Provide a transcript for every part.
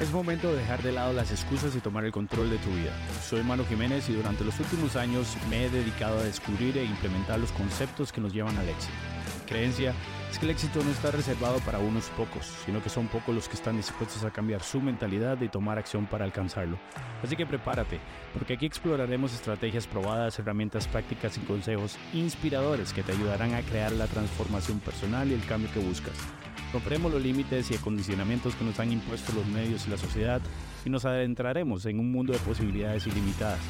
Es momento de dejar de lado las excusas y tomar el control de tu vida. Soy Mano Jiménez y durante los últimos años me he dedicado a descubrir e implementar los conceptos que nos llevan al éxito. Creencia es que el éxito no está reservado para unos pocos, sino que son pocos los que están dispuestos a cambiar su mentalidad y tomar acción para alcanzarlo. Así que prepárate, porque aquí exploraremos estrategias probadas, herramientas prácticas y consejos inspiradores que te ayudarán a crear la transformación personal y el cambio que buscas. Romperemos los límites y acondicionamientos que nos han impuesto los medios y la sociedad y nos adentraremos en un mundo de posibilidades ilimitadas.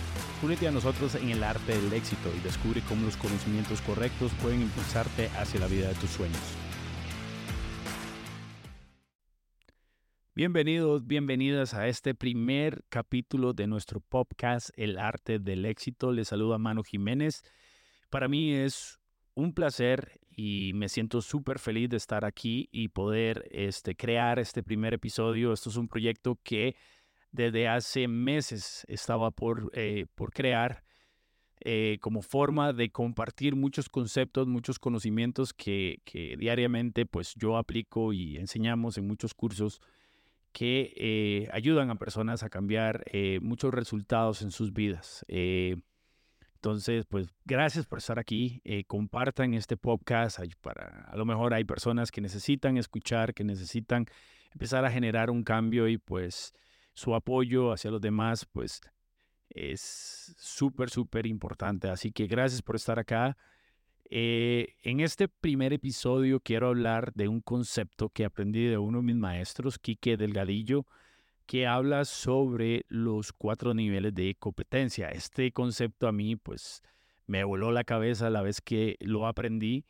Únete a nosotros en el arte del éxito y descubre cómo los conocimientos correctos pueden impulsarte hacia la vida de tus sueños. Bienvenidos, bienvenidas a este primer capítulo de nuestro podcast El arte del éxito. Les saluda Mano Jiménez. Para mí es un placer y me siento súper feliz de estar aquí y poder este, crear este primer episodio. Esto es un proyecto que desde hace meses estaba por, eh, por crear eh, como forma de compartir muchos conceptos, muchos conocimientos que, diariamente pues yo aplico y enseñamos en muchos cursos que eh, ayudan a personas a cambiar muchos resultados en sus vidas. Entonces, pues gracias por estar aquí. Eh, compartan este podcast. A lo mejor hay personas que necesitan escuchar, que necesitan empezar a generar un cambio y pues su apoyo hacia los demás, pues es súper, súper importante. Así que gracias por estar acá. Eh, en este primer episodio quiero hablar de un concepto que aprendí de uno de mis maestros, Quique Delgadillo que habla sobre los cuatro niveles de competencia. Este concepto a mí pues me voló la cabeza la vez que lo aprendí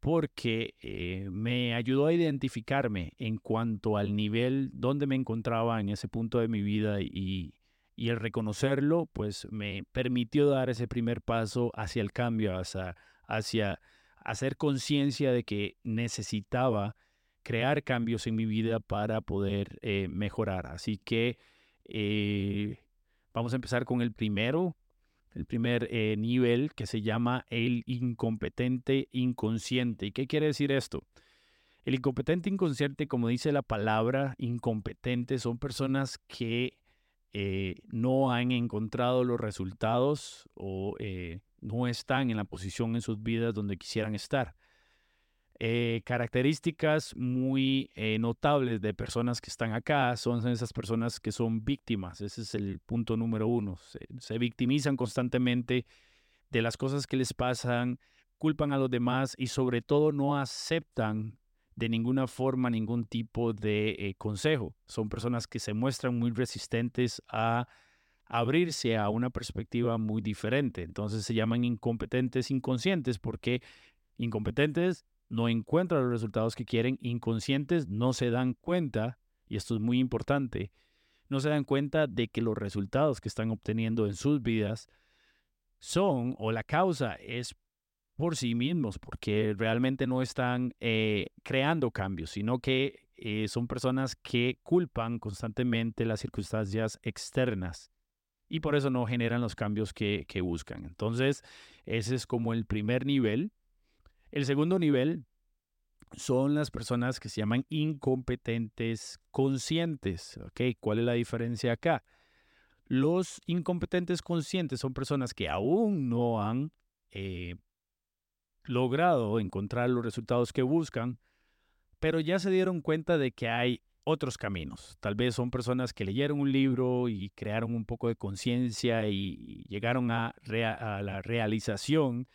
porque eh, me ayudó a identificarme en cuanto al nivel donde me encontraba en ese punto de mi vida y, y el reconocerlo pues me permitió dar ese primer paso hacia el cambio, hacia, hacia hacer conciencia de que necesitaba crear cambios en mi vida para poder eh, mejorar. Así que eh, vamos a empezar con el primero, el primer eh, nivel que se llama el incompetente inconsciente. ¿Y qué quiere decir esto? El incompetente inconsciente, como dice la palabra incompetente, son personas que no han encontrado los resultados o no están en la posición en sus vidas donde quisieran estar. Eh, características muy eh, notables de personas que están acá son esas personas que son víctimas. Ese es el punto número uno. Se, victimizan constantemente de las cosas que les pasan, culpan a los demás y sobre todo no aceptan de ninguna forma ningún tipo de eh, consejo. Son personas que se muestran muy resistentes a abrirse a una perspectiva muy diferente. Entonces se llaman incompetentes inconscientes porque incompetentes no encuentran los resultados que quieren, inconscientes no se dan cuenta, y esto es muy importante, no se dan cuenta de que los resultados que están obteniendo en sus vidas son o la causa es por sí mismos, porque realmente no están eh, creando cambios, sino que eh, son personas que culpan constantemente las circunstancias externas y por eso no generan los cambios que, que buscan. Entonces, ese es como el primer nivel el segundo nivel son las personas que se llaman incompetentes conscientes. ¿Cuál es la diferencia acá? Los incompetentes conscientes son personas que aún no han eh, logrado encontrar los resultados que buscan, pero ya se dieron cuenta de que hay otros caminos. Tal vez son personas que leyeron un libro y crearon un poco de conciencia y llegaron a, a, la realización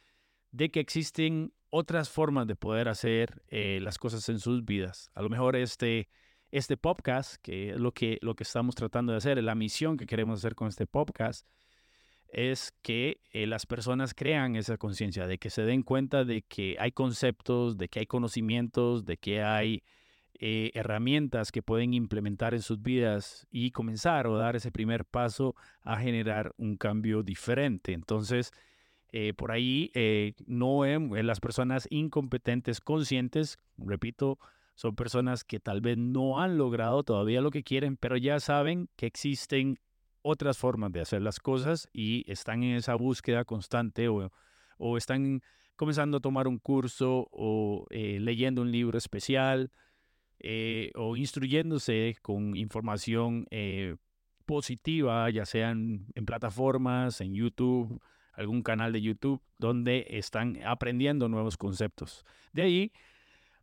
de que existen otras formas de poder hacer eh, las cosas en sus vidas. A lo mejor este, este podcast, que es lo que, lo que estamos tratando de hacer, la misión que queremos hacer con este podcast, es que eh, las personas crean esa conciencia, de que se den cuenta de que hay conceptos, de que hay conocimientos, de que hay eh, herramientas que pueden implementar en sus vidas y comenzar o dar ese primer paso a generar un cambio diferente. Entonces, eh, por ahí eh, no las personas incompetentes conscientes, repito, son personas que tal vez no han logrado todavía lo que quieren, pero ya saben que existen otras formas de hacer las cosas y están en esa búsqueda constante o, o están comenzando a tomar un curso o eh, leyendo un libro especial o instruyéndose con información positiva, ya sean en plataformas, en YouTube, algún canal de YouTube, donde están aprendiendo nuevos conceptos. De ahí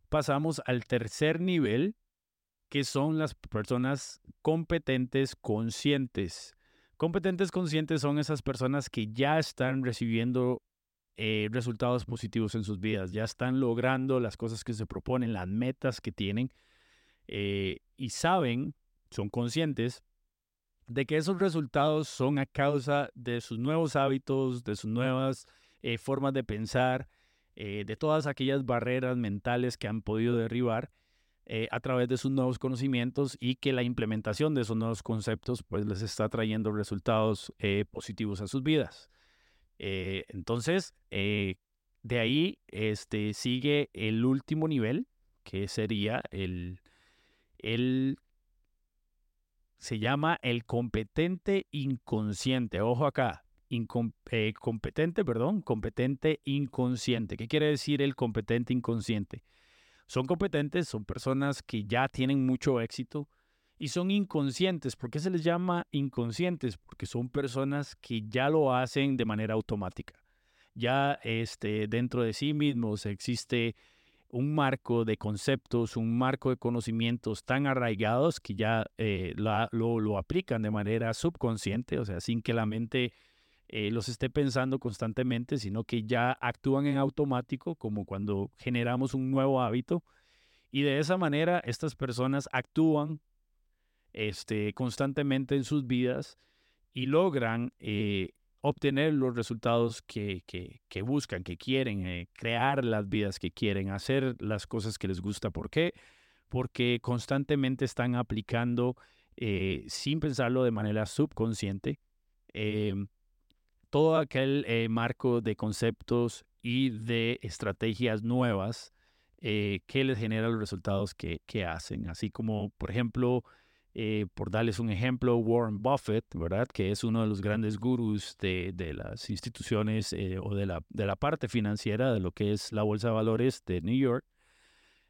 pasamos al tercer nivel, que son las personas competentes conscientes. Competentes conscientes son esas personas que ya están recibiendo eh, resultados positivos en sus vidas, ya están logrando las cosas que se proponen, las metas que tienen eh, y saben, son conscientes de que esos resultados son a causa de sus nuevos hábitos, de sus nuevas eh, formas de pensar, eh, de todas aquellas barreras mentales que han podido derribar eh, a través de sus nuevos conocimientos y que la implementación de esos nuevos conceptos pues les está trayendo resultados positivos a sus vidas. entonces, de ahí este, sigue el último nivel, que sería el, el se llama el competente inconsciente. Ojo acá, eh, competente, perdón, competente inconsciente. ¿Qué quiere decir el competente inconsciente? Son competentes, son personas que ya tienen mucho éxito y son inconscientes. ¿Por qué se les llama inconscientes? Porque son personas que ya lo hacen de manera automática. Ya este, dentro de sí mismos existe un marco de conceptos, un marco de conocimientos tan arraigados que ya eh, lo, aplican de manera subconsciente, o sea, sin que la mente eh, los esté pensando constantemente, sino que ya actúan en automático, como cuando generamos un nuevo hábito. Y de esa manera estas personas actúan este, constantemente en sus vidas y logran eh, obtener los resultados que, que, buscan, que quieren, eh, crear las vidas que quieren, hacer las cosas que les gusta. ¿Por qué? Porque constantemente están aplicando, eh, sin pensarlo de manera subconsciente, em, todo aquel eh, marco de conceptos y de estrategias nuevas que les generan los resultados que, que hacen. Así como, por ejemplo, eh, por darles un ejemplo, Warren Buffett, ¿verdad? Que es uno de los grandes gurús de, las instituciones eh, o de la, de la parte financiera de lo que es la Bolsa de Valores de New York.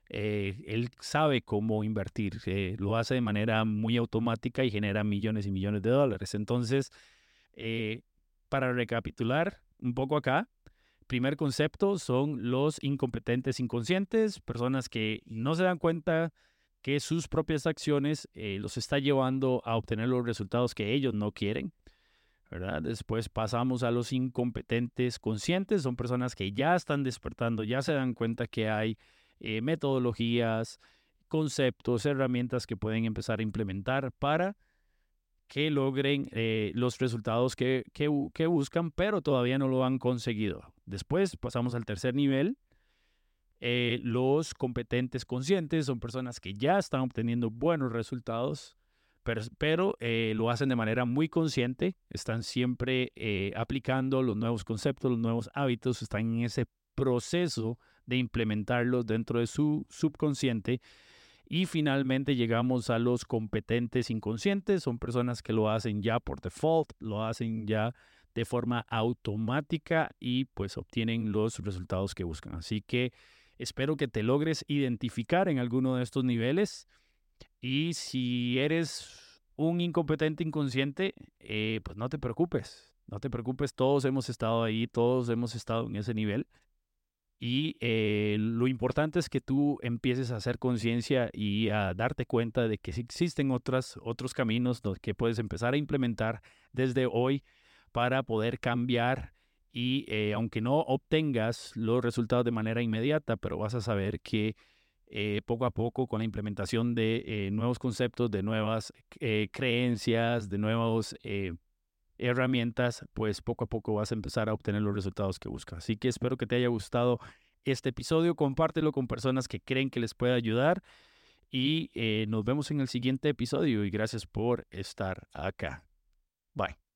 Eh, él sabe cómo invertir, lo hace de manera muy automática y genera millones y millones de dólares. Entonces, para recapitular un poco acá, primer concepto son los incompetentes inconscientes, personas que no se dan cuenta que sus propias acciones eh, los está llevando a obtener los resultados que ellos no quieren. ¿verdad? Después pasamos a los incompetentes conscientes, son personas que ya están despertando, ya se dan cuenta que hay eh, metodologías, conceptos, herramientas que pueden empezar a implementar para que logren eh, los resultados que, que buscan, pero todavía no lo han conseguido. Después pasamos al tercer nivel, eh, los competentes conscientes son personas que ya están obteniendo buenos resultados, pero, eh, lo hacen de manera muy consciente, están siempre eh, aplicando los nuevos conceptos, los nuevos hábitos, están en ese proceso de implementarlos dentro de su subconsciente. Y finalmente llegamos a los competentes inconscientes, son personas que lo hacen ya por default, lo hacen ya de forma automática y pues obtienen los resultados que buscan. Así que Espero que te logres identificar en alguno de estos niveles. Y si eres un incompetente inconsciente, eh, pues no te preocupes. No te preocupes, todos hemos estado ahí, todos hemos estado en ese nivel. Y eh, lo importante es que tú empieces a hacer conciencia y a darte cuenta de que existen otras, otros caminos que puedes empezar a implementar desde hoy para poder cambiar y eh, aunque no obtengas los resultados de manera inmediata, pero vas a saber que eh, poco a poco con la implementación de eh, nuevos conceptos, de nuevas creencias, de nuevas herramientas, pues poco a poco vas a empezar a obtener los resultados que buscas. Así que espero que te haya gustado este episodio, compártelo con personas que creen que les pueda ayudar y nos vemos en el siguiente episodio y gracias por estar acá. Bye.